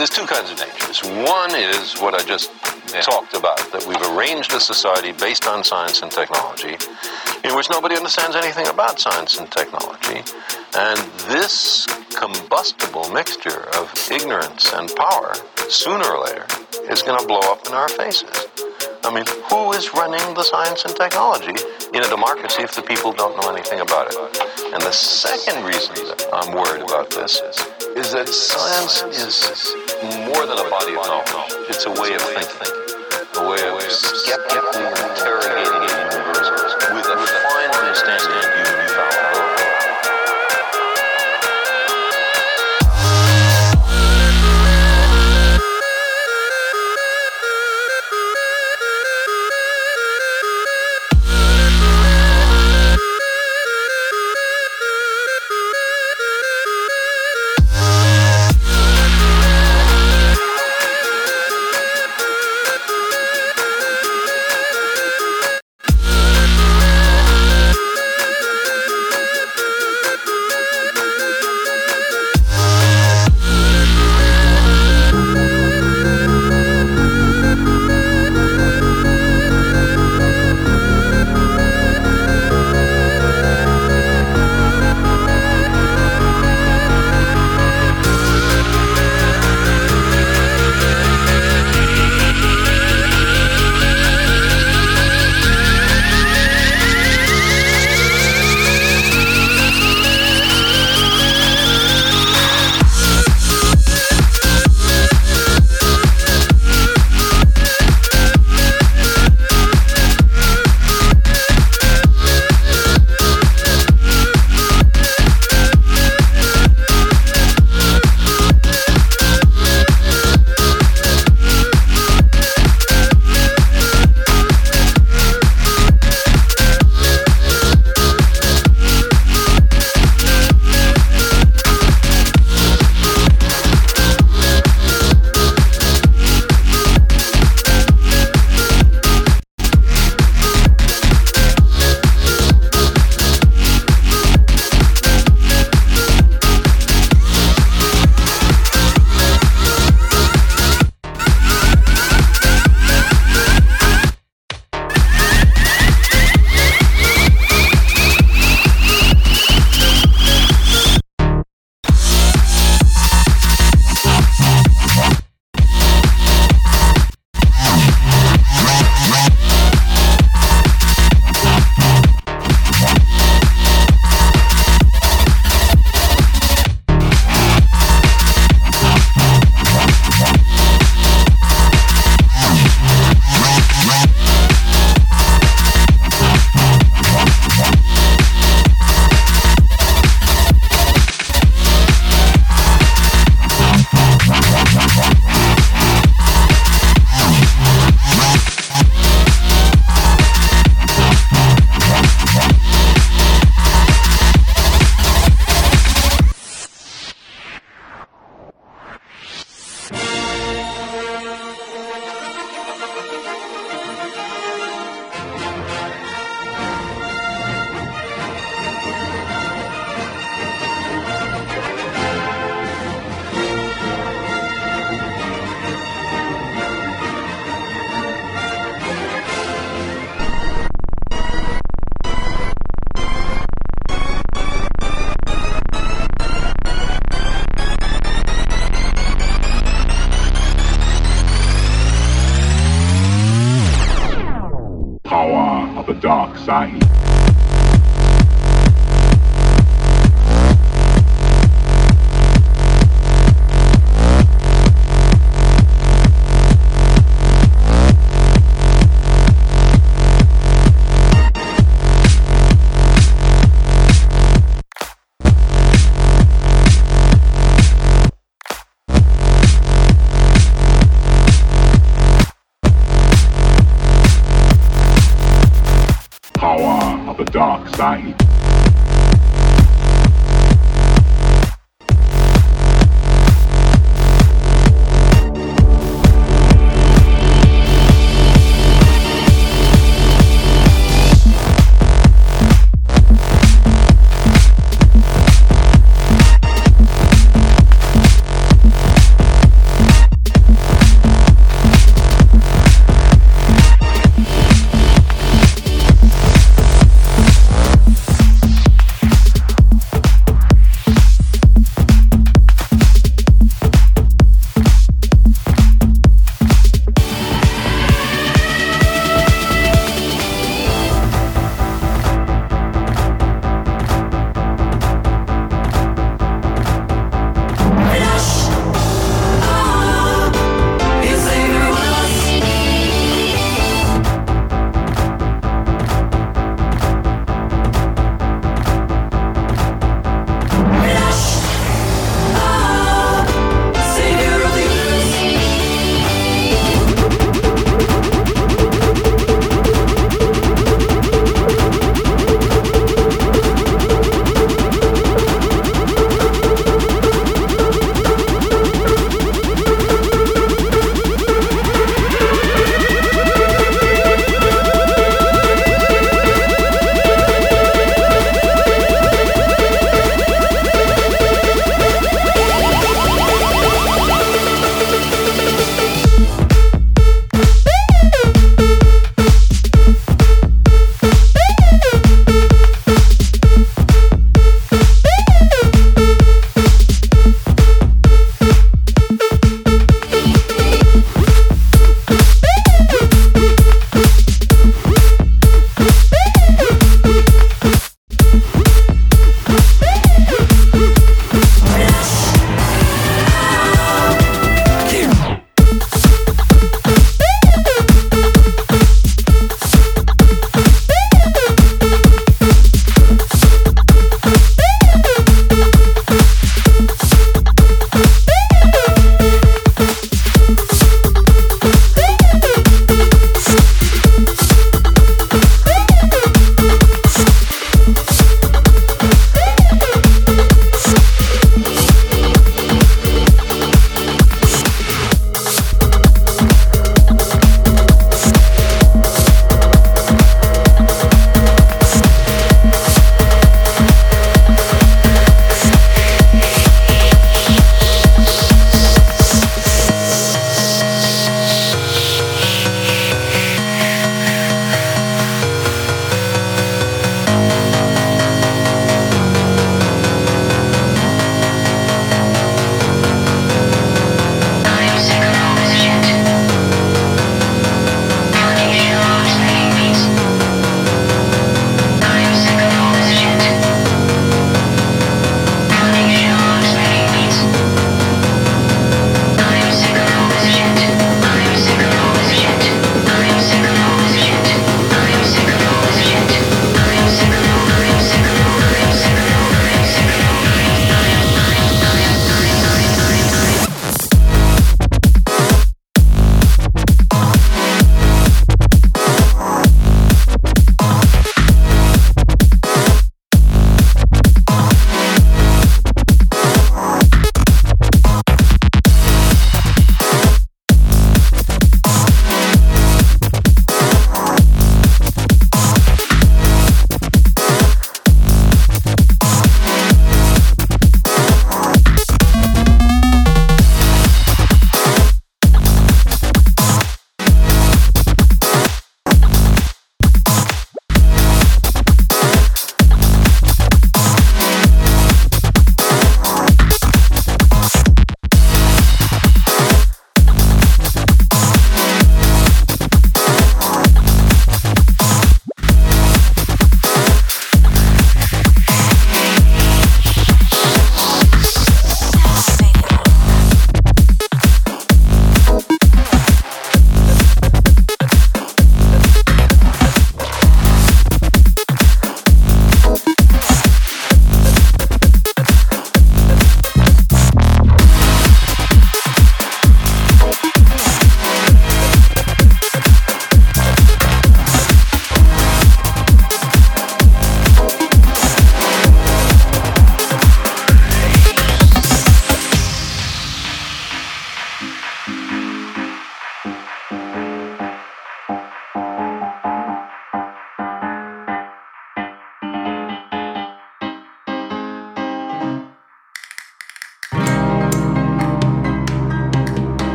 there's two kinds of natures. One is what I just Yeah. talked about, that we've arranged a society based on science and technology, in which nobody understands anything about science and technology. And this combustible mixture of ignorance and power, sooner or later, is going to blow up in our faces. I mean, who is running the science and technology in a democracy if the people don't know anything about it? And the second reason that I'm worried about this is that science is more than a body of knowledge. It's a way of thinking, a way of skeptically interrogating the universe with a fine understanding of fallibility. Power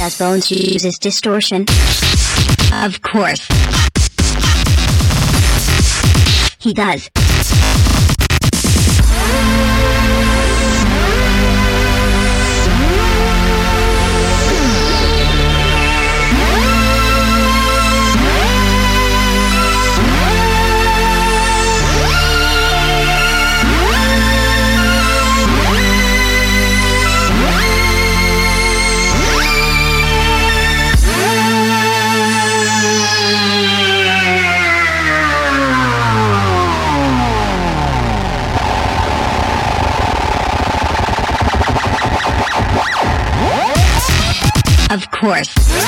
Jazz Bones uses distortion. Of course. He does. Course.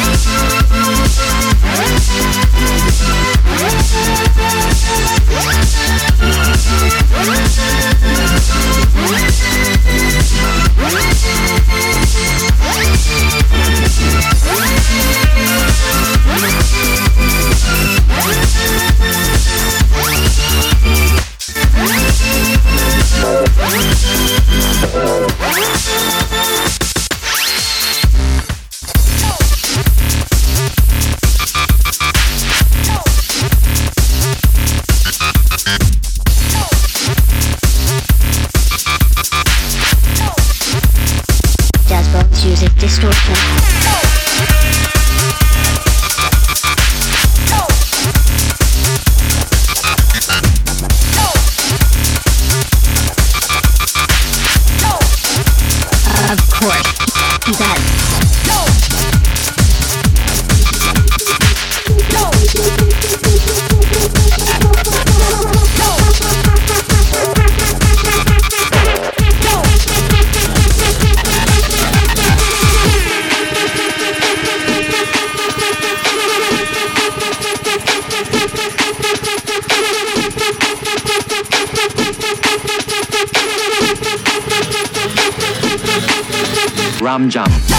Ram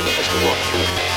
one that to walk through.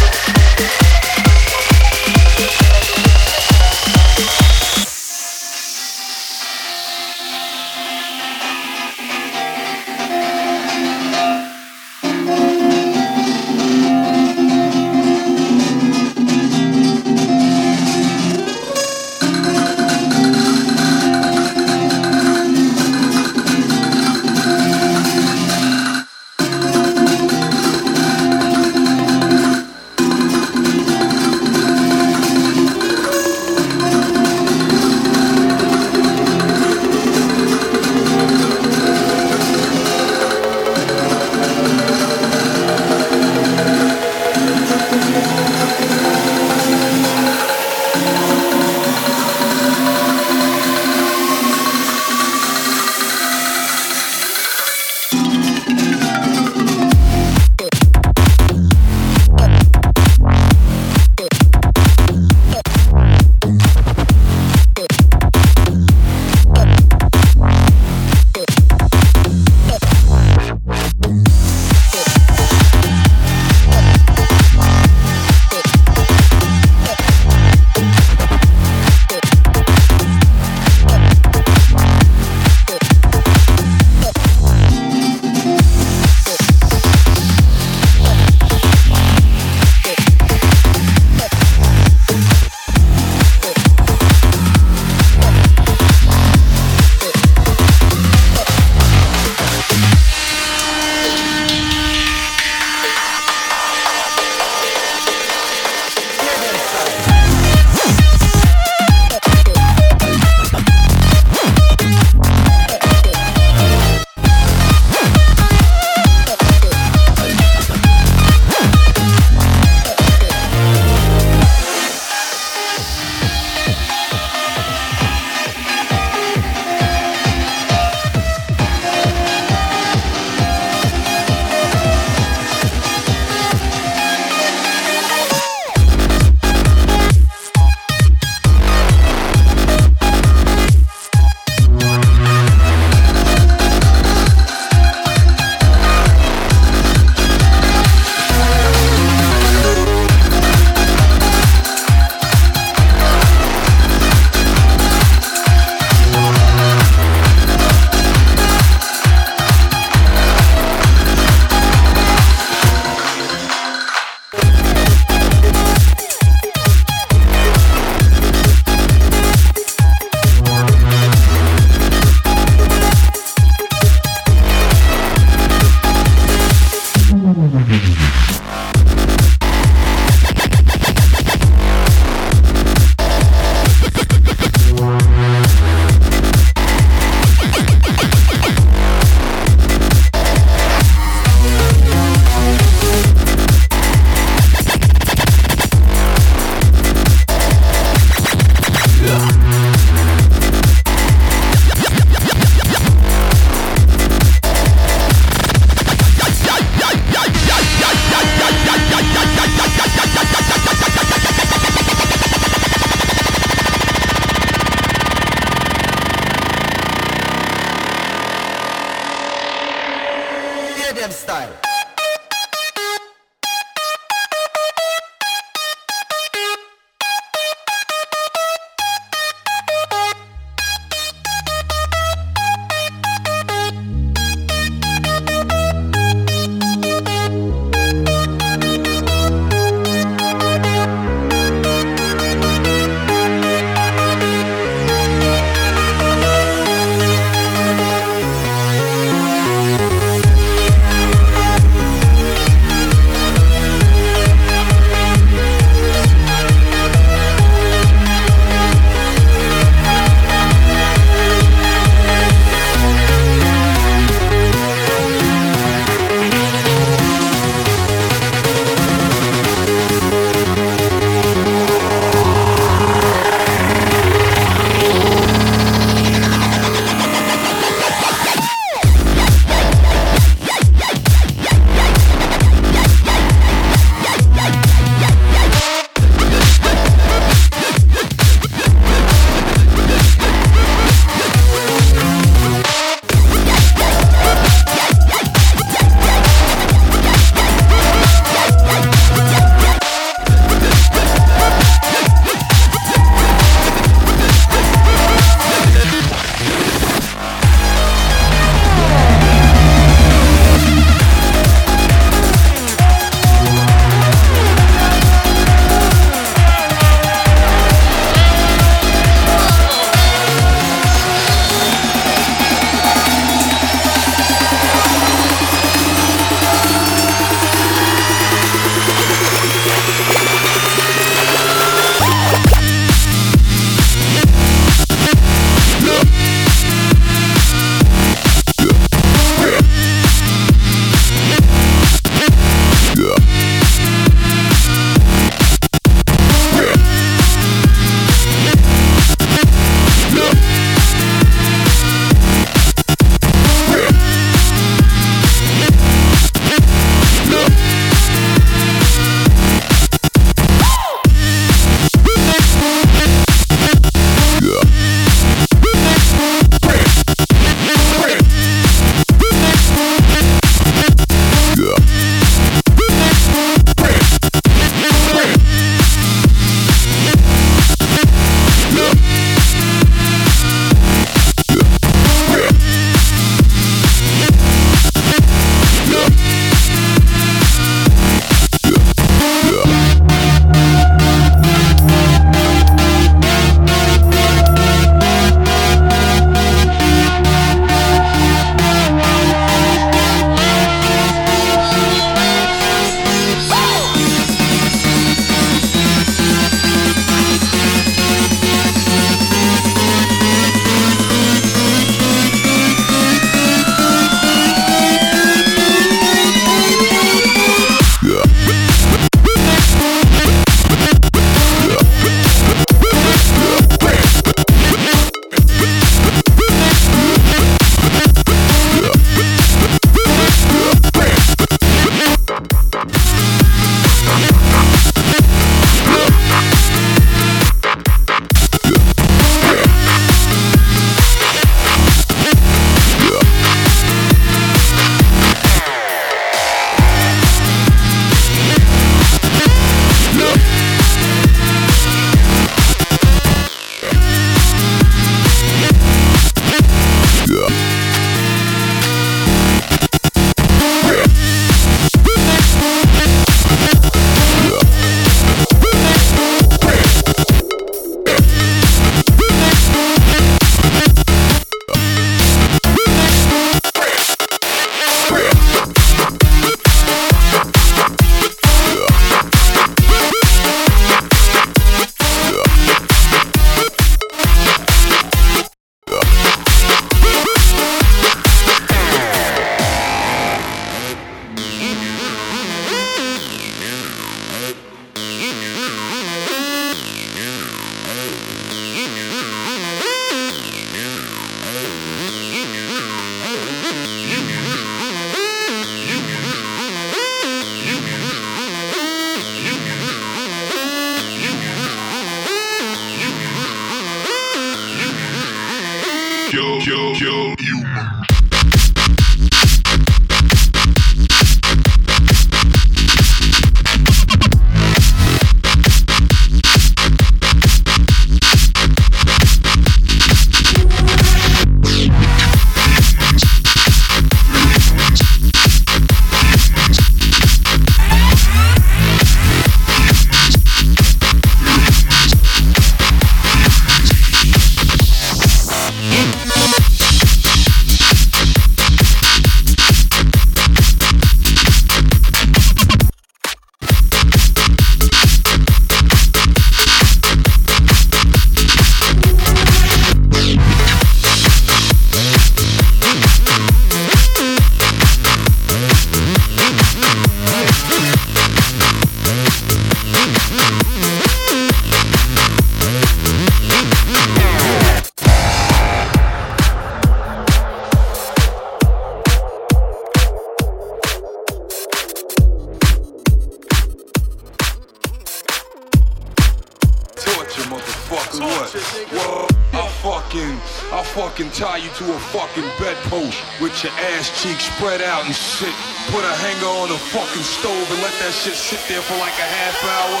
Tie you to a fucking bedpost with your ass cheeks spread out and shit. Put a hanger on the fucking stove and let that shit sit there for like a half hour.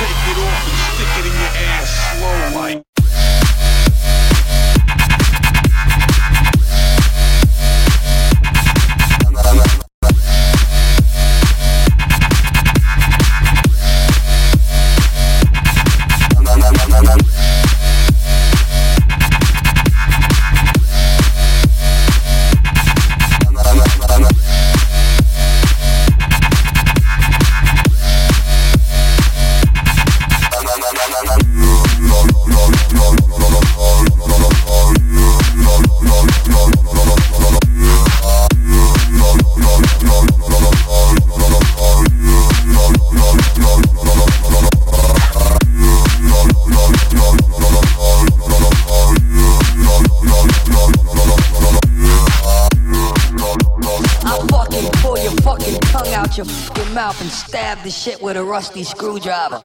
Take it off and stick it in your ass slow like. the shit with a rusty screwdriver.